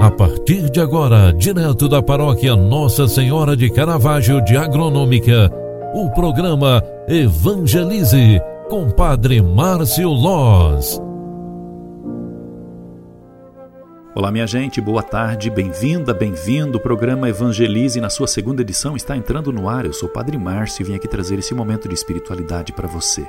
A partir de agora, direto da paróquia Nossa Senhora de Caravaggio de Agronômica, o programa Evangelize com Padre Márcio Loz. Olá, minha gente, boa tarde, bem-vinda, bem-vindo. O programa Evangelize, na sua segunda edição, está entrando no ar. Eu sou Padre Márcio e vim aqui trazer esse momento de espiritualidade para você.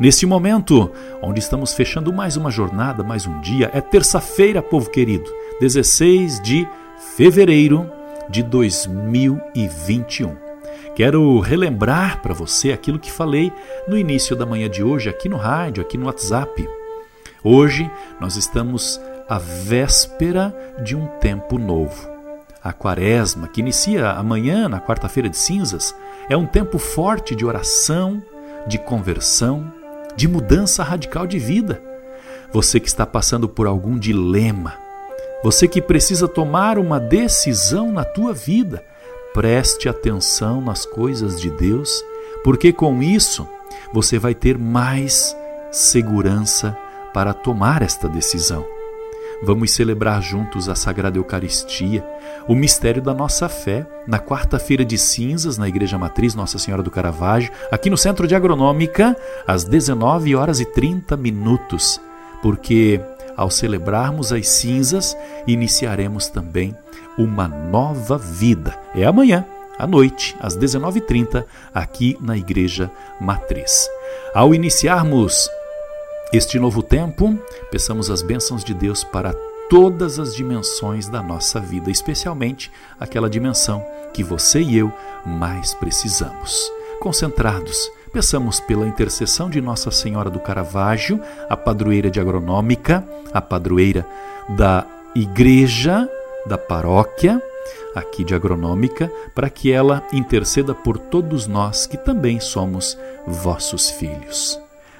Neste momento, onde estamos fechando mais uma jornada, mais um dia, é terça-feira, povo querido, 16 de fevereiro de 2021. Quero relembrar para você aquilo que falei no início da manhã de hoje, aqui no rádio, aqui no WhatsApp. Hoje nós estamos à véspera de um tempo novo. A quaresma, que inicia amanhã, na quarta-feira de cinzas, é um tempo forte de oração, de conversão, de mudança radical de vida. Você que está passando por algum dilema, você que precisa tomar uma decisão na tua vida, preste atenção nas coisas de Deus, porque com isso você vai ter mais segurança para tomar esta decisão. Vamos celebrar juntos a Sagrada Eucaristia, o mistério da nossa fé, na quarta-feira de cinzas, na Igreja Matriz Nossa Senhora do Caravaggio, aqui no Centro de Agronômica, às 19 horas e 30 minutos, porque ao celebrarmos as cinzas, iniciaremos também uma nova vida. É amanhã, à noite, às 19h30, aqui na Igreja Matriz. Ao iniciarmos este novo tempo, peçamos as bênçãos de Deus para todas as dimensões da nossa vida, especialmente aquela dimensão que você e eu mais precisamos. Concentrados, peçamos pela intercessão de Nossa Senhora do Caravaggio, a padroeira de Agronômica, a padroeira da igreja, da paróquia, aqui de Agronômica, para que ela interceda por todos nós que também somos vossos filhos.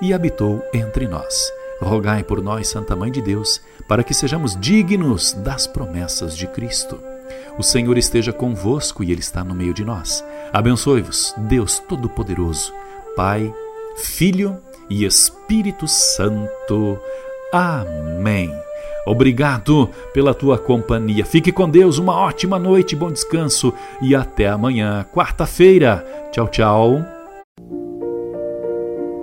e habitou entre nós. Rogai por nós, Santa Mãe de Deus, para que sejamos dignos das promessas de Cristo. O Senhor esteja convosco e Ele está no meio de nós. Abençoe-vos, Deus Todo-Poderoso, Pai, Filho e Espírito Santo. Amém. Obrigado pela tua companhia. Fique com Deus, uma ótima noite, bom descanso e até amanhã, quarta-feira. Tchau, tchau.